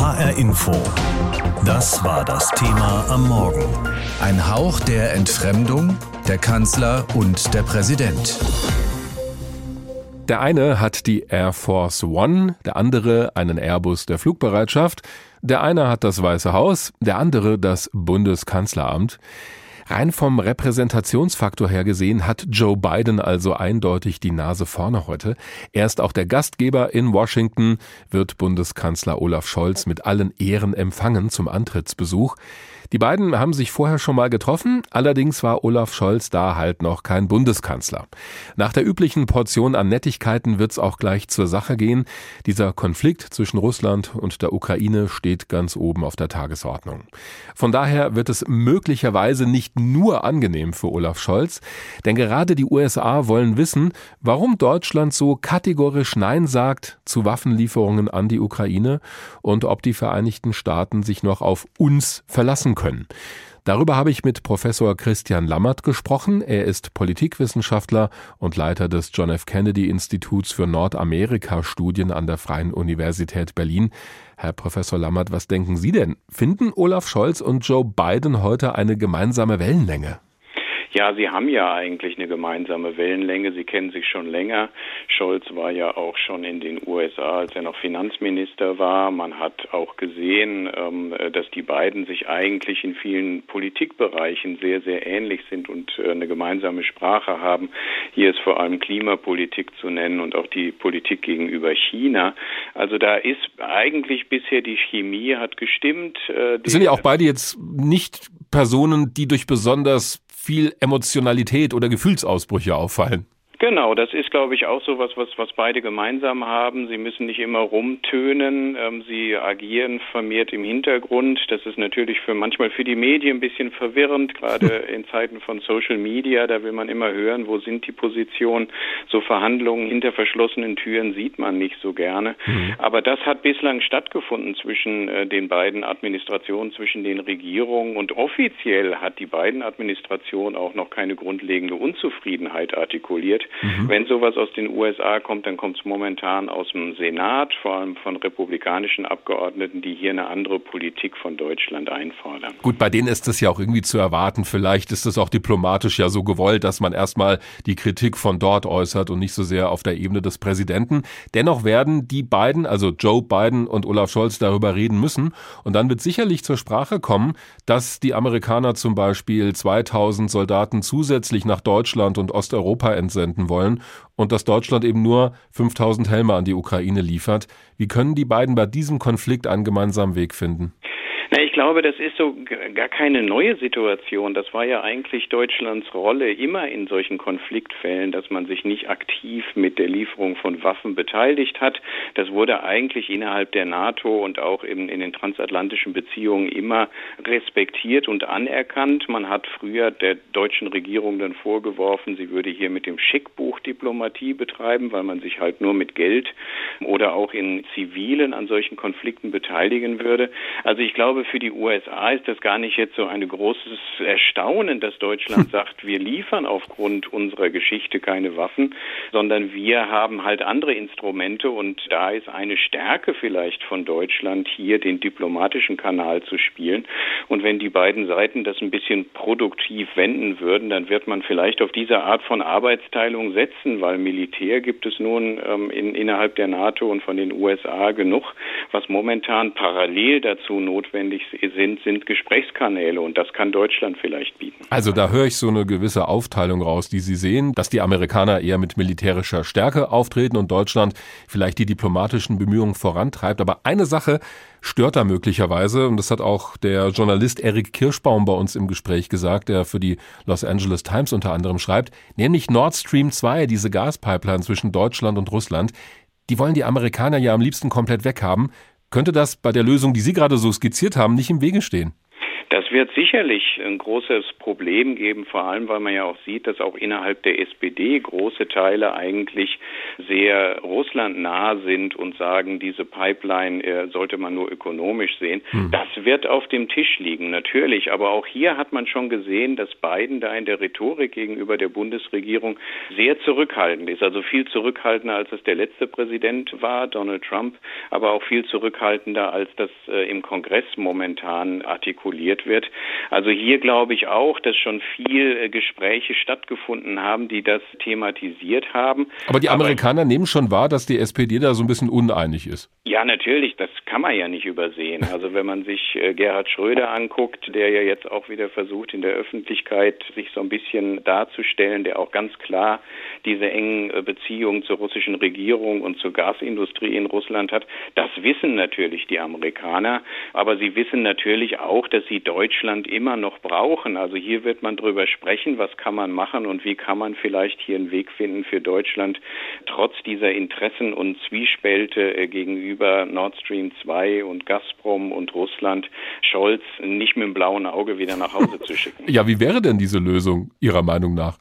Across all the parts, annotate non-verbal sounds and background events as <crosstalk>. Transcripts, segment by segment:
HR Info. Das war das Thema am Morgen. Ein Hauch der Entfremdung, der Kanzler und der Präsident. Der eine hat die Air Force One, der andere einen Airbus der Flugbereitschaft, der eine hat das Weiße Haus, der andere das Bundeskanzleramt. Rein vom Repräsentationsfaktor her gesehen hat Joe Biden also eindeutig die Nase vorne heute. Er ist auch der Gastgeber in Washington, wird Bundeskanzler Olaf Scholz mit allen Ehren empfangen zum Antrittsbesuch. Die beiden haben sich vorher schon mal getroffen, allerdings war Olaf Scholz da halt noch kein Bundeskanzler. Nach der üblichen Portion an Nettigkeiten wird's auch gleich zur Sache gehen. Dieser Konflikt zwischen Russland und der Ukraine steht ganz oben auf der Tagesordnung. Von daher wird es möglicherweise nicht nur angenehm für Olaf Scholz, denn gerade die USA wollen wissen, warum Deutschland so kategorisch Nein sagt zu Waffenlieferungen an die Ukraine und ob die Vereinigten Staaten sich noch auf uns verlassen können. Darüber habe ich mit Professor Christian Lammert gesprochen. Er ist Politikwissenschaftler und Leiter des John F. Kennedy Instituts für Nordamerika-Studien an der Freien Universität Berlin. Herr Professor Lammert, was denken Sie denn? Finden Olaf Scholz und Joe Biden heute eine gemeinsame Wellenlänge? Ja, Sie haben ja eigentlich eine gemeinsame Wellenlänge. Sie kennen sich schon länger. Scholz war ja auch schon in den USA, als er noch Finanzminister war. Man hat auch gesehen, ähm, dass die beiden sich eigentlich in vielen Politikbereichen sehr, sehr ähnlich sind und äh, eine gemeinsame Sprache haben. Hier ist vor allem Klimapolitik zu nennen und auch die Politik gegenüber China. Also da ist eigentlich bisher die Chemie hat gestimmt. Äh, sind ja auch beide jetzt nicht Personen, die durch besonders viel Emotionalität oder Gefühlsausbrüche auffallen. Genau, das ist, glaube ich, auch so was, was, was beide gemeinsam haben. Sie müssen nicht immer rumtönen. Ähm, sie agieren vermehrt im Hintergrund. Das ist natürlich für manchmal für die Medien ein bisschen verwirrend, gerade <laughs> in Zeiten von Social Media. Da will man immer hören, wo sind die Positionen. So Verhandlungen hinter verschlossenen Türen sieht man nicht so gerne. Mhm. Aber das hat bislang stattgefunden zwischen äh, den beiden Administrationen, zwischen den Regierungen. Und offiziell hat die beiden Administrationen auch noch keine grundlegende Unzufriedenheit artikuliert. Mhm. Wenn sowas aus den USA kommt, dann kommt es momentan aus dem Senat, vor allem von republikanischen Abgeordneten, die hier eine andere Politik von Deutschland einfordern. Gut, bei denen ist das ja auch irgendwie zu erwarten. Vielleicht ist es auch diplomatisch ja so gewollt, dass man erstmal die Kritik von dort äußert und nicht so sehr auf der Ebene des Präsidenten. Dennoch werden die beiden, also Joe Biden und Olaf Scholz, darüber reden müssen. Und dann wird sicherlich zur Sprache kommen, dass die Amerikaner zum Beispiel 2000 Soldaten zusätzlich nach Deutschland und Osteuropa entsenden halten wollen und dass Deutschland eben nur 5000 Helme an die Ukraine liefert. Wie können die beiden bei diesem Konflikt einen gemeinsamen Weg finden? Na, ich glaube, das ist so gar keine neue Situation. Das war ja eigentlich Deutschlands Rolle immer in solchen Konfliktfällen, dass man sich nicht aktiv mit der Lieferung von Waffen beteiligt hat. Das wurde eigentlich innerhalb der NATO und auch in, in den transatlantischen Beziehungen immer respektiert und anerkannt. Man hat früher der deutschen Regierung dann vorgeworfen, sie würde hier mit dem Schickbuch Diplomatie betreiben, weil man sich halt nur mit Geld oder auch in zivilen an solchen Konflikten beteiligen würde. Also ich glaube, glaube, für die USA ist das gar nicht jetzt so ein großes Erstaunen, dass Deutschland <laughs> sagt, wir liefern aufgrund unserer Geschichte keine Waffen, sondern wir haben halt andere Instrumente und da ist eine Stärke vielleicht von Deutschland hier den diplomatischen Kanal zu spielen. Und wenn die beiden Seiten das ein bisschen produktiv wenden würden, dann wird man vielleicht auf diese Art von Arbeitsteilung setzen, weil Militär gibt es nun ähm, in, innerhalb der NATO und von den USA genug, was momentan parallel dazu notwendig notwendig sind, sind Gesprächskanäle und das kann Deutschland vielleicht bieten. Also da höre ich so eine gewisse Aufteilung raus, die Sie sehen, dass die Amerikaner eher mit militärischer Stärke auftreten und Deutschland vielleicht die diplomatischen Bemühungen vorantreibt. Aber eine Sache stört da möglicherweise und das hat auch der Journalist Erik Kirschbaum bei uns im Gespräch gesagt, der für die Los Angeles Times unter anderem schreibt, nämlich Nord Stream 2, diese Gaspipeline zwischen Deutschland und Russland. Die wollen die Amerikaner ja am liebsten komplett weghaben. Könnte das bei der Lösung, die Sie gerade so skizziert haben, nicht im Wege stehen? Wird sicherlich ein großes Problem geben, vor allem weil man ja auch sieht, dass auch innerhalb der SPD große Teile eigentlich sehr russlandnah sind und sagen, diese Pipeline äh, sollte man nur ökonomisch sehen. Hm. Das wird auf dem Tisch liegen, natürlich. Aber auch hier hat man schon gesehen, dass Biden da in der Rhetorik gegenüber der Bundesregierung sehr zurückhaltend ist. Also viel zurückhaltender, als es der letzte Präsident war, Donald Trump, aber auch viel zurückhaltender, als das äh, im Kongress momentan artikuliert wird. Also hier glaube ich auch, dass schon viel äh, Gespräche stattgefunden haben, die das thematisiert haben. Aber die Amerikaner aber, nehmen schon wahr, dass die SPD da so ein bisschen uneinig ist. Ja, natürlich. Das kann man ja nicht übersehen. Also wenn man sich äh, Gerhard Schröder anguckt, der ja jetzt auch wieder versucht, in der Öffentlichkeit sich so ein bisschen darzustellen, der auch ganz klar diese engen äh, Beziehungen zur russischen Regierung und zur Gasindustrie in Russland hat, das wissen natürlich die Amerikaner. Aber sie wissen natürlich auch, dass sie Deutschland immer noch brauchen. Also hier wird man drüber sprechen, was kann man machen und wie kann man vielleicht hier einen Weg finden für Deutschland, trotz dieser Interessen und Zwiespälte äh, gegenüber Nord Stream 2 und Gazprom und Russland, Scholz nicht mit dem blauen Auge wieder nach Hause zu schicken. <laughs> Ja, wie wäre denn diese Lösung Ihrer Meinung nach?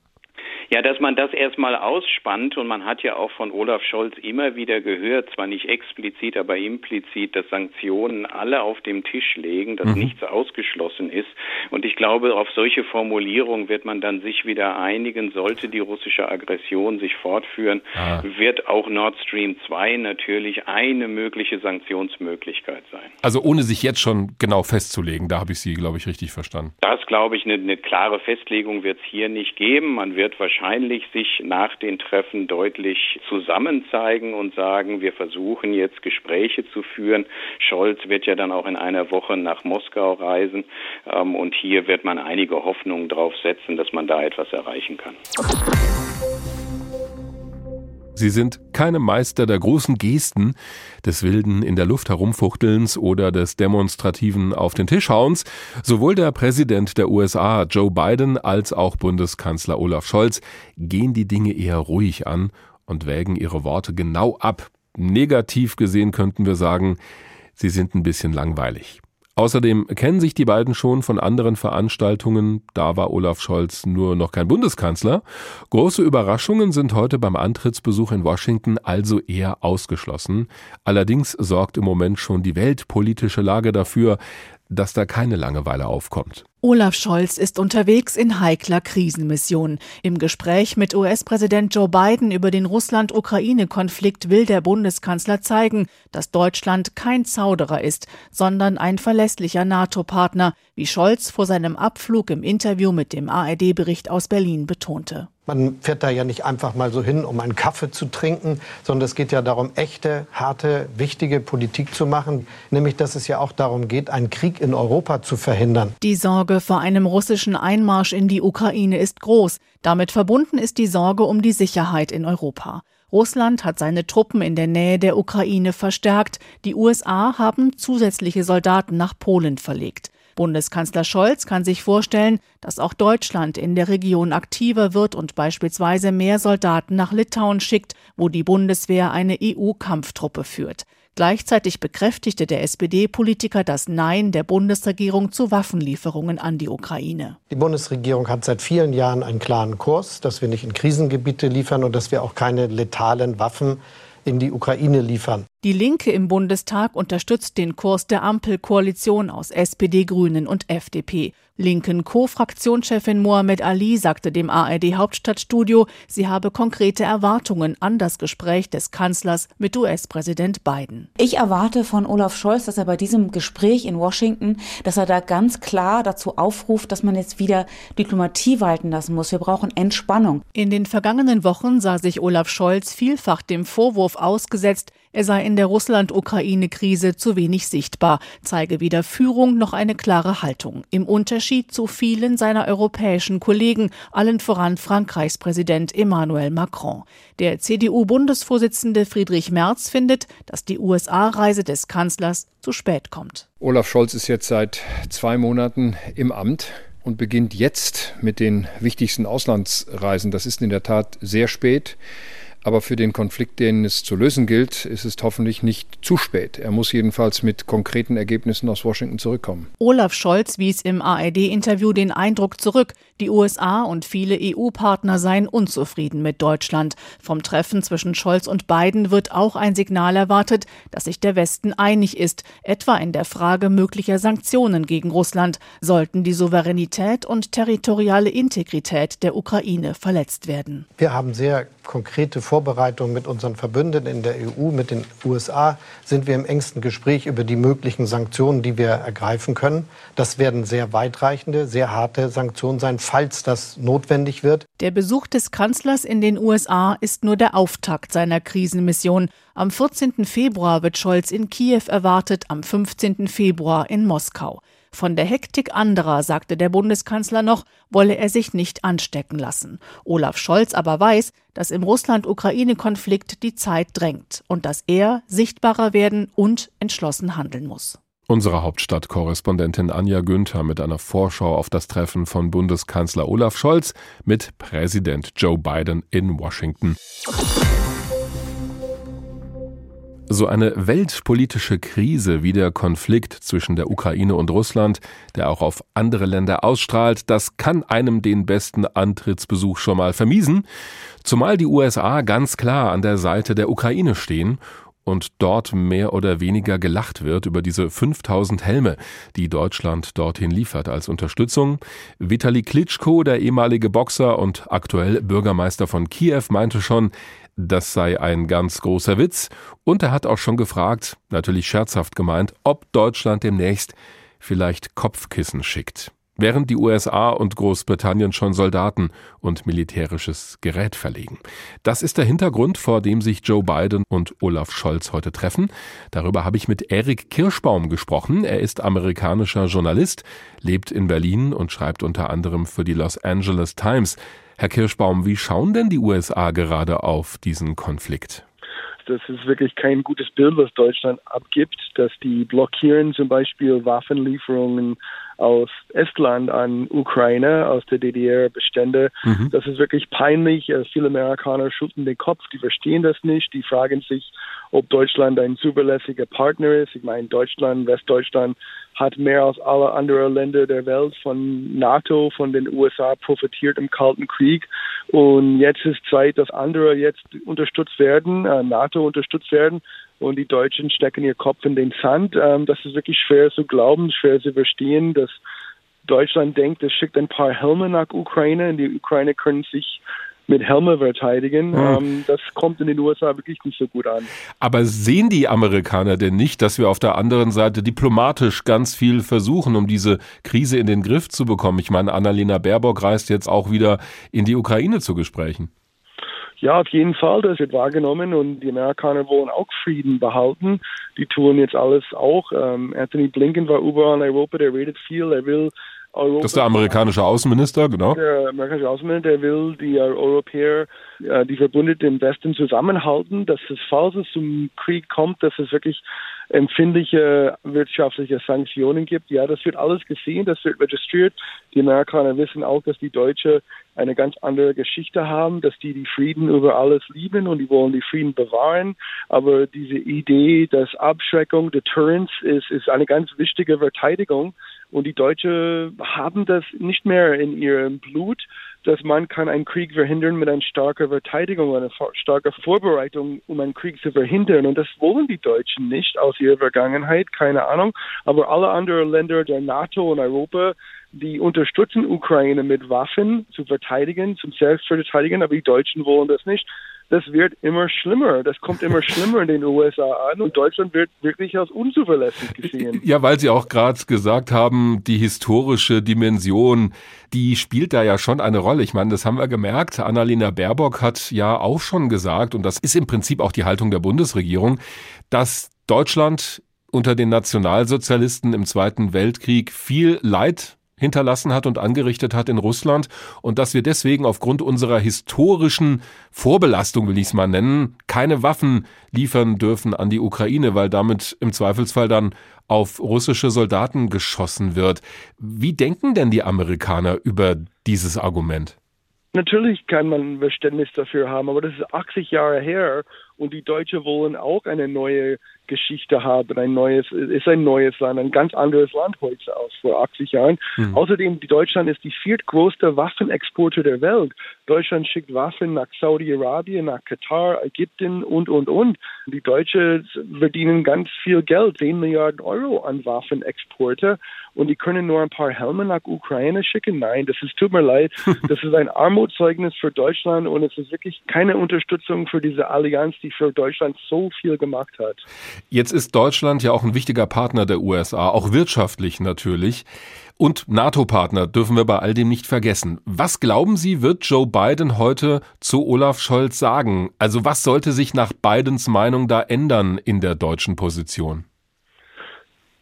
Ja, dass man das erstmal ausspannt und man hat ja auch von Olaf Scholz immer wieder gehört, zwar nicht explizit, aber implizit, dass Sanktionen alle auf dem Tisch legen, dass mhm. nichts ausgeschlossen ist. Und ich glaube, auf solche Formulierungen wird man dann sich wieder einigen, sollte die russische Aggression sich fortführen, ah. wird auch Nord Stream 2 natürlich eine mögliche Sanktionsmöglichkeit sein. Also ohne sich jetzt schon genau festzulegen, da habe ich Sie, glaube ich, richtig verstanden. Das, glaube ich, eine, eine klare Festlegung wird es hier nicht geben. Man wird wahrscheinlich wahrscheinlich sich nach den Treffen deutlich zusammen zeigen und sagen, wir versuchen jetzt Gespräche zu führen. Scholz wird ja dann auch in einer Woche nach Moskau reisen ähm, und hier wird man einige Hoffnungen drauf setzen, dass man da etwas erreichen kann. Sie sind keine Meister der großen Gesten, des wilden in der Luft herumfuchtelns oder des demonstrativen auf den Tisch hauens. Sowohl der Präsident der USA Joe Biden als auch Bundeskanzler Olaf Scholz gehen die Dinge eher ruhig an und wägen ihre Worte genau ab. Negativ gesehen könnten wir sagen, sie sind ein bisschen langweilig. Außerdem kennen sich die beiden schon von anderen Veranstaltungen, da war Olaf Scholz nur noch kein Bundeskanzler. Große Überraschungen sind heute beim Antrittsbesuch in Washington also eher ausgeschlossen. Allerdings sorgt im Moment schon die weltpolitische Lage dafür, dass da keine Langeweile aufkommt. Olaf Scholz ist unterwegs in heikler Krisenmission. Im Gespräch mit US-Präsident Joe Biden über den Russland-Ukraine-Konflikt will der Bundeskanzler zeigen, dass Deutschland kein Zauderer ist, sondern ein verlässlicher NATO-Partner, wie Scholz vor seinem Abflug im Interview mit dem ARD-Bericht aus Berlin betonte. Man fährt da ja nicht einfach mal so hin, um einen Kaffee zu trinken, sondern es geht ja darum, echte, harte, wichtige Politik zu machen. Nämlich, dass es ja auch darum geht, einen Krieg in Europa zu verhindern. Die Sorge vor einem russischen Einmarsch in die Ukraine ist groß. Damit verbunden ist die Sorge um die Sicherheit in Europa. Russland hat seine Truppen in der Nähe der Ukraine verstärkt. Die USA haben zusätzliche Soldaten nach Polen verlegt. Bundeskanzler Scholz kann sich vorstellen, dass auch Deutschland in der Region aktiver wird und beispielsweise mehr Soldaten nach Litauen schickt, wo die Bundeswehr eine EU-Kampftruppe führt. Gleichzeitig bekräftigte der SPD-Politiker das Nein der Bundesregierung zu Waffenlieferungen an die Ukraine. Die Bundesregierung hat seit vielen Jahren einen klaren Kurs, dass wir nicht in Krisengebiete liefern und dass wir auch keine letalen Waffen in die Ukraine liefern. Die Linke im Bundestag unterstützt den Kurs der Ampelkoalition aus SPD, Grünen und FDP. Linken Co-Fraktionschefin Mohamed Ali sagte dem ARD Hauptstadtstudio, sie habe konkrete Erwartungen an das Gespräch des Kanzlers mit US-Präsident Biden. Ich erwarte von Olaf Scholz, dass er bei diesem Gespräch in Washington, dass er da ganz klar dazu aufruft, dass man jetzt wieder Diplomatie walten lassen muss. Wir brauchen Entspannung. In den vergangenen Wochen sah sich Olaf Scholz vielfach dem Vorwurf ausgesetzt, er sei in der Russland-Ukraine-Krise zu wenig sichtbar, zeige weder Führung noch eine klare Haltung. Im Unterschied zu vielen seiner europäischen Kollegen, allen voran Frankreichs Präsident Emmanuel Macron. Der CDU-Bundesvorsitzende Friedrich Merz findet, dass die USA-Reise des Kanzlers zu spät kommt. Olaf Scholz ist jetzt seit zwei Monaten im Amt und beginnt jetzt mit den wichtigsten Auslandsreisen. Das ist in der Tat sehr spät. Aber für den Konflikt, den es zu lösen gilt, ist es hoffentlich nicht zu spät. Er muss jedenfalls mit konkreten Ergebnissen aus Washington zurückkommen. Olaf Scholz wies im ARD-Interview den Eindruck zurück, die USA und viele EU-Partner seien unzufrieden mit Deutschland. Vom Treffen zwischen Scholz und Biden wird auch ein Signal erwartet, dass sich der Westen einig ist, etwa in der Frage möglicher Sanktionen gegen Russland, sollten die Souveränität und territoriale Integrität der Ukraine verletzt werden. Wir haben sehr konkrete Vorbereitungen mit unseren Verbündeten in der EU, mit den USA, sind wir im engsten Gespräch über die möglichen Sanktionen, die wir ergreifen können. Das werden sehr weitreichende, sehr harte Sanktionen sein, falls das notwendig wird. Der Besuch des Kanzlers in den USA ist nur der Auftakt seiner Krisenmission. Am 14. Februar wird Scholz in Kiew erwartet, am 15. Februar in Moskau. Von der Hektik anderer, sagte der Bundeskanzler noch, wolle er sich nicht anstecken lassen. Olaf Scholz aber weiß, dass im Russland-Ukraine-Konflikt die Zeit drängt und dass er sichtbarer werden und entschlossen handeln muss. Unsere Hauptstadtkorrespondentin Anja Günther mit einer Vorschau auf das Treffen von Bundeskanzler Olaf Scholz mit Präsident Joe Biden in Washington. So eine weltpolitische Krise wie der Konflikt zwischen der Ukraine und Russland, der auch auf andere Länder ausstrahlt, das kann einem den besten Antrittsbesuch schon mal vermiesen, zumal die USA ganz klar an der Seite der Ukraine stehen und dort mehr oder weniger gelacht wird über diese 5000 Helme, die Deutschland dorthin liefert als Unterstützung. Vitali Klitschko, der ehemalige Boxer und aktuell Bürgermeister von Kiew, meinte schon, das sei ein ganz großer Witz. Und er hat auch schon gefragt, natürlich scherzhaft gemeint, ob Deutschland demnächst vielleicht Kopfkissen schickt. Während die USA und Großbritannien schon Soldaten und militärisches Gerät verlegen. Das ist der Hintergrund, vor dem sich Joe Biden und Olaf Scholz heute treffen. Darüber habe ich mit Erik Kirschbaum gesprochen. Er ist amerikanischer Journalist, lebt in Berlin und schreibt unter anderem für die Los Angeles Times. Herr Kirschbaum, wie schauen denn die USA gerade auf diesen Konflikt? Das ist wirklich kein gutes Bild, was Deutschland abgibt, dass die blockieren zum Beispiel Waffenlieferungen aus Estland an Ukraine, aus der DDR-Bestände. Mhm. Das ist wirklich peinlich. Äh, viele Amerikaner schütteln den Kopf, die verstehen das nicht. Die fragen sich, ob Deutschland ein zuverlässiger Partner ist. Ich meine, Deutschland, Westdeutschland hat mehr als alle anderen Länder der Welt von NATO, von den USA profitiert im Kalten Krieg. Und jetzt ist Zeit, dass andere jetzt unterstützt werden, äh, NATO unterstützt werden und die Deutschen stecken ihr Kopf in den Sand. Ähm, das ist wirklich schwer zu glauben, schwer zu verstehen, dass Deutschland denkt, es schickt ein paar Helme nach Ukraine und die Ukraine können sich mit Helme verteidigen. Mhm. das kommt in den USA wirklich nicht so gut an. Aber sehen die Amerikaner denn nicht, dass wir auf der anderen Seite diplomatisch ganz viel versuchen, um diese Krise in den Griff zu bekommen? Ich meine, Annalena Baerbock reist jetzt auch wieder in die Ukraine zu Gesprächen. Ja, auf jeden Fall, das wird wahrgenommen und die Amerikaner wollen auch Frieden behalten. Die tun jetzt alles auch. Ähm, Anthony Blinken war überall in Europa, der redet viel, er will Europa. Das ist der amerikanische Außenminister, genau. Der amerikanische Außenminister, der will die Europäer, äh, die Verbündeten im Westen zusammenhalten, dass es, falls es zum Krieg kommt, dass es wirklich empfindliche wirtschaftliche Sanktionen gibt. Ja, das wird alles gesehen, das wird registriert. Die Amerikaner wissen auch, dass die Deutsche eine ganz andere Geschichte haben, dass die die Frieden über alles lieben und die wollen die Frieden bewahren. Aber diese Idee, dass Abschreckung, Deterrence ist, ist eine ganz wichtige Verteidigung. Und die Deutschen haben das nicht mehr in ihrem Blut dass man kann einen Krieg verhindern mit einer starken Verteidigung, einer starken Vorbereitung, um einen Krieg zu verhindern. Und das wollen die Deutschen nicht aus ihrer Vergangenheit, keine Ahnung. Aber alle anderen Länder der NATO und Europa, die unterstützen Ukraine mit Waffen zu verteidigen, zum Selbstverteidigen, aber die Deutschen wollen das nicht das wird immer schlimmer. Das kommt immer <laughs> schlimmer in den USA an und Deutschland wird wirklich als unzuverlässig gesehen. Ja, weil Sie auch gerade gesagt haben, die historische Dimension, die spielt da ja schon eine Rolle. Ich meine, das haben wir gemerkt. Annalena Baerbock hat ja auch schon gesagt, und das ist im Prinzip auch die Haltung der Bundesregierung, dass Deutschland unter den Nationalsozialisten im Zweiten Weltkrieg viel Leid hinterlassen hat und angerichtet hat in Russland und dass wir deswegen aufgrund unserer historischen Vorbelastung, will ich es mal nennen, keine Waffen liefern dürfen an die Ukraine, weil damit im Zweifelsfall dann auf russische Soldaten geschossen wird. Wie denken denn die Amerikaner über dieses Argument? Natürlich kann man Verständnis dafür haben, aber das ist 80 Jahre her und die Deutschen wollen auch eine neue Geschichte haben, ein neues, ist ein neues Land, ein ganz anderes Land heute aus vor 80 Jahren. Mhm. Außerdem, Deutschland ist die viertgrößte Waffenexporter der Welt. Deutschland schickt Waffen nach Saudi-Arabien, nach Katar, Ägypten und, und, und. Die Deutschen verdienen ganz viel Geld, 10 Milliarden Euro an Waffenexporte und die können nur ein paar Helme nach Ukraine schicken. Nein, das ist, tut mir leid, <laughs> das ist ein Armutszeugnis für Deutschland und es ist wirklich keine Unterstützung für diese Allianz, die für Deutschland so viel gemacht hat. Jetzt ist Deutschland ja auch ein wichtiger Partner der USA, auch wirtschaftlich natürlich. Und NATO-Partner dürfen wir bei all dem nicht vergessen. Was glauben Sie, wird Joe Biden heute zu Olaf Scholz sagen? Also was sollte sich nach Bidens Meinung da ändern in der deutschen Position?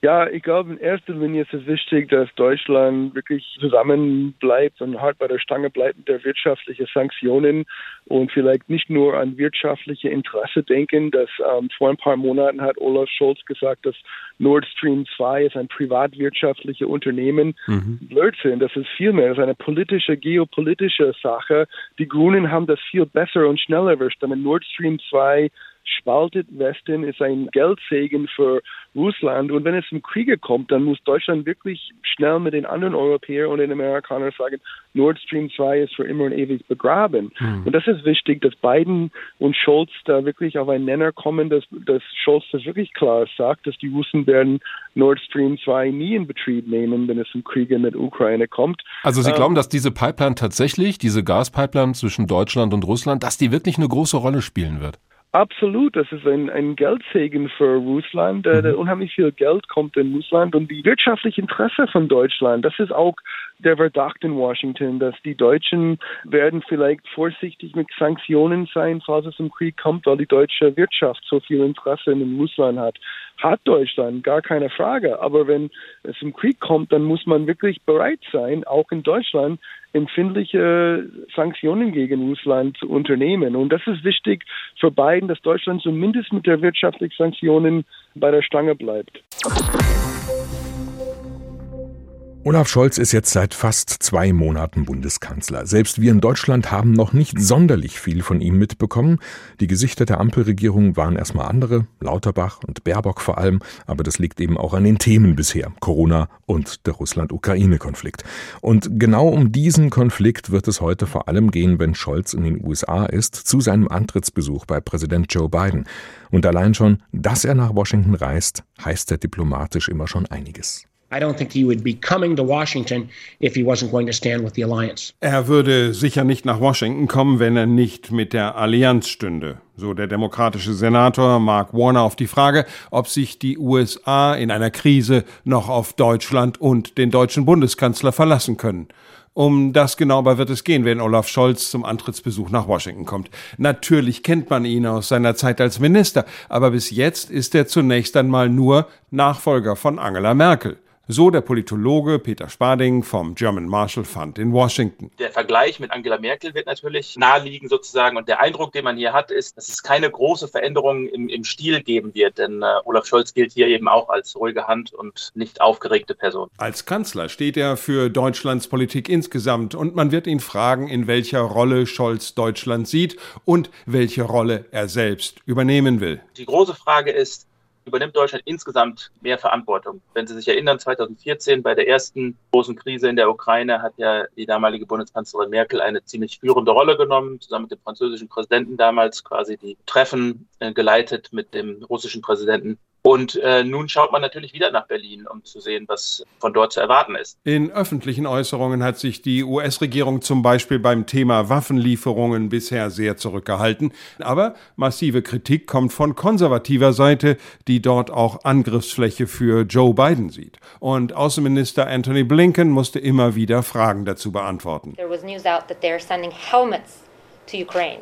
Ja, ich glaube, in erster Linie ist es wichtig, dass Deutschland wirklich zusammenbleibt und hart bei der Stange bleibt mit der wirtschaftlichen Sanktionen und vielleicht nicht nur an wirtschaftliche Interesse denken. Dass ähm, vor ein paar Monaten hat Olaf Scholz gesagt, dass Nord Stream 2 ist ein privatwirtschaftliches Unternehmen. Mhm. Blödsinn, das ist viel mehr, das ist eine politische, geopolitische Sache. Die Grünen haben das viel besser und schneller erwischt, damit Nord Stream 2 spaltet Westen, ist ein Geldsegen für Russland. Und wenn es zum Kriege kommt, dann muss Deutschland wirklich schnell mit den anderen Europäern und den Amerikanern sagen, Nord Stream 2 ist für immer und ewig begraben. Mhm. Und das ist wichtig, dass Biden und Scholz da wirklich auf einen Nenner kommen, dass, dass Scholz das wirklich klar sagt, dass die Russen werden Nord Stream 2 nie in Betrieb nehmen, wenn es zum Kriege mit Ukraine kommt. Also Sie ähm, glauben, dass diese Pipeline tatsächlich, diese Gaspipeline zwischen Deutschland und Russland, dass die wirklich eine große Rolle spielen wird? Absolut, das ist ein, ein Geldsegen für Russland. Äh, mhm. Unheimlich viel Geld kommt in Russland und die wirtschaftliche Interesse von Deutschland, das ist auch der Verdacht in Washington, dass die Deutschen werden vielleicht vorsichtig mit Sanktionen sein, falls es zum Krieg kommt, weil die deutsche Wirtschaft so viel Interesse in Russland hat. Hat Deutschland, gar keine Frage. Aber wenn es zum Krieg kommt, dann muss man wirklich bereit sein, auch in Deutschland empfindliche Sanktionen gegen Russland zu unternehmen. Und das ist wichtig für Biden, dass Deutschland zumindest mit der wirtschaftlichen Sanktionen bei der Stange bleibt. Olaf Scholz ist jetzt seit fast zwei Monaten Bundeskanzler. Selbst wir in Deutschland haben noch nicht sonderlich viel von ihm mitbekommen. Die Gesichter der Ampelregierung waren erstmal andere, Lauterbach und Baerbock vor allem, aber das liegt eben auch an den Themen bisher, Corona und der Russland-Ukraine-Konflikt. Und genau um diesen Konflikt wird es heute vor allem gehen, wenn Scholz in den USA ist, zu seinem Antrittsbesuch bei Präsident Joe Biden. Und allein schon, dass er nach Washington reist, heißt er diplomatisch immer schon einiges. I don't think he would be coming to Washington if he wasn't going to stand with the alliance. Er würde sicher nicht nach Washington kommen, wenn er nicht mit der Allianz stünde. So der demokratische Senator Mark Warner auf die Frage, ob sich die USA in einer Krise noch auf Deutschland und den deutschen Bundeskanzler verlassen können. Um das genauer wird es gehen, wenn Olaf Scholz zum Antrittsbesuch nach Washington kommt. Natürlich kennt man ihn aus seiner Zeit als Minister, aber bis jetzt ist er zunächst einmal nur Nachfolger von Angela Merkel. So der Politologe Peter Spading vom German Marshall Fund in Washington. Der Vergleich mit Angela Merkel wird natürlich naheliegen sozusagen. Und der Eindruck, den man hier hat, ist, dass es keine große Veränderung im, im Stil geben wird. Denn äh, Olaf Scholz gilt hier eben auch als ruhige Hand und nicht aufgeregte Person. Als Kanzler steht er für Deutschlands Politik insgesamt. Und man wird ihn fragen, in welcher Rolle Scholz Deutschland sieht und welche Rolle er selbst übernehmen will. Die große Frage ist, übernimmt Deutschland insgesamt mehr Verantwortung. Wenn Sie sich erinnern, 2014 bei der ersten großen Krise in der Ukraine hat ja die damalige Bundeskanzlerin Merkel eine ziemlich führende Rolle genommen, zusammen mit dem französischen Präsidenten damals quasi die Treffen äh, geleitet mit dem russischen Präsidenten. Und äh, nun schaut man natürlich wieder nach Berlin, um zu sehen, was von dort zu erwarten ist. In öffentlichen Äußerungen hat sich die US-Regierung zum Beispiel beim Thema Waffenlieferungen bisher sehr zurückgehalten. Aber massive Kritik kommt von konservativer Seite, die dort auch Angriffsfläche für Joe Biden sieht. Und Außenminister Anthony Blinken musste immer wieder Fragen dazu beantworten. There was news out that they're sending helmets to Ukraine.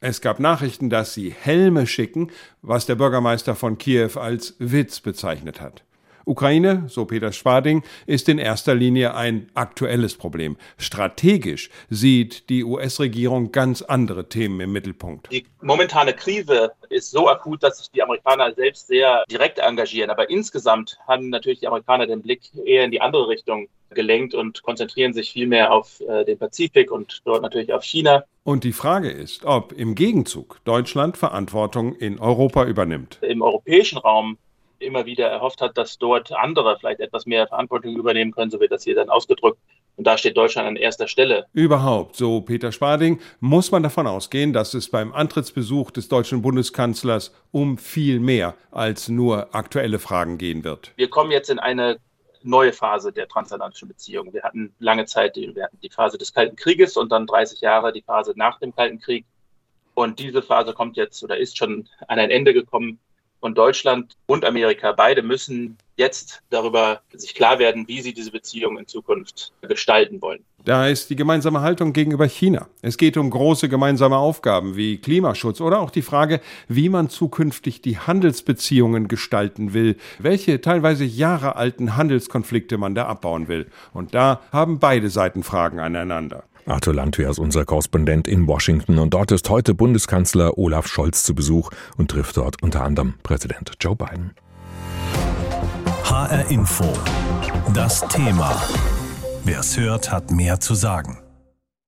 Es gab Nachrichten, dass sie Helme schicken, was der Bürgermeister von Kiew als Witz bezeichnet hat. Ukraine, so Peter Schwading, ist in erster Linie ein aktuelles Problem. Strategisch sieht die US-Regierung ganz andere Themen im Mittelpunkt. Die momentane Krise ist so akut, dass sich die Amerikaner selbst sehr direkt engagieren. Aber insgesamt haben natürlich die Amerikaner den Blick eher in die andere Richtung gelenkt und konzentrieren sich viel mehr auf äh, den Pazifik und dort natürlich auf China. Und die Frage ist, ob im Gegenzug Deutschland Verantwortung in Europa übernimmt. Im europäischen Raum immer wieder erhofft hat, dass dort andere vielleicht etwas mehr Verantwortung übernehmen können, so wird das hier dann ausgedrückt. Und da steht Deutschland an erster Stelle. Überhaupt, so Peter Spading, muss man davon ausgehen, dass es beim Antrittsbesuch des deutschen Bundeskanzlers um viel mehr als nur aktuelle Fragen gehen wird. Wir kommen jetzt in eine neue Phase der transatlantischen Beziehungen. Wir hatten lange Zeit die, wir hatten die Phase des Kalten Krieges und dann 30 Jahre die Phase nach dem Kalten Krieg. Und diese Phase kommt jetzt oder ist schon an ein Ende gekommen. Und Deutschland und Amerika, beide müssen jetzt darüber sich klar werden, wie sie diese Beziehung in Zukunft gestalten wollen. Da ist die gemeinsame Haltung gegenüber China. Es geht um große gemeinsame Aufgaben wie Klimaschutz oder auch die Frage, wie man zukünftig die Handelsbeziehungen gestalten will, welche teilweise jahrealten Handelskonflikte man da abbauen will. Und da haben beide Seiten Fragen aneinander. Arthur Landwehr ist unser Korrespondent in Washington und dort ist heute Bundeskanzler Olaf Scholz zu Besuch und trifft dort unter anderem Präsident Joe Biden. HR Info. Das Thema. Wer es hört, hat mehr zu sagen.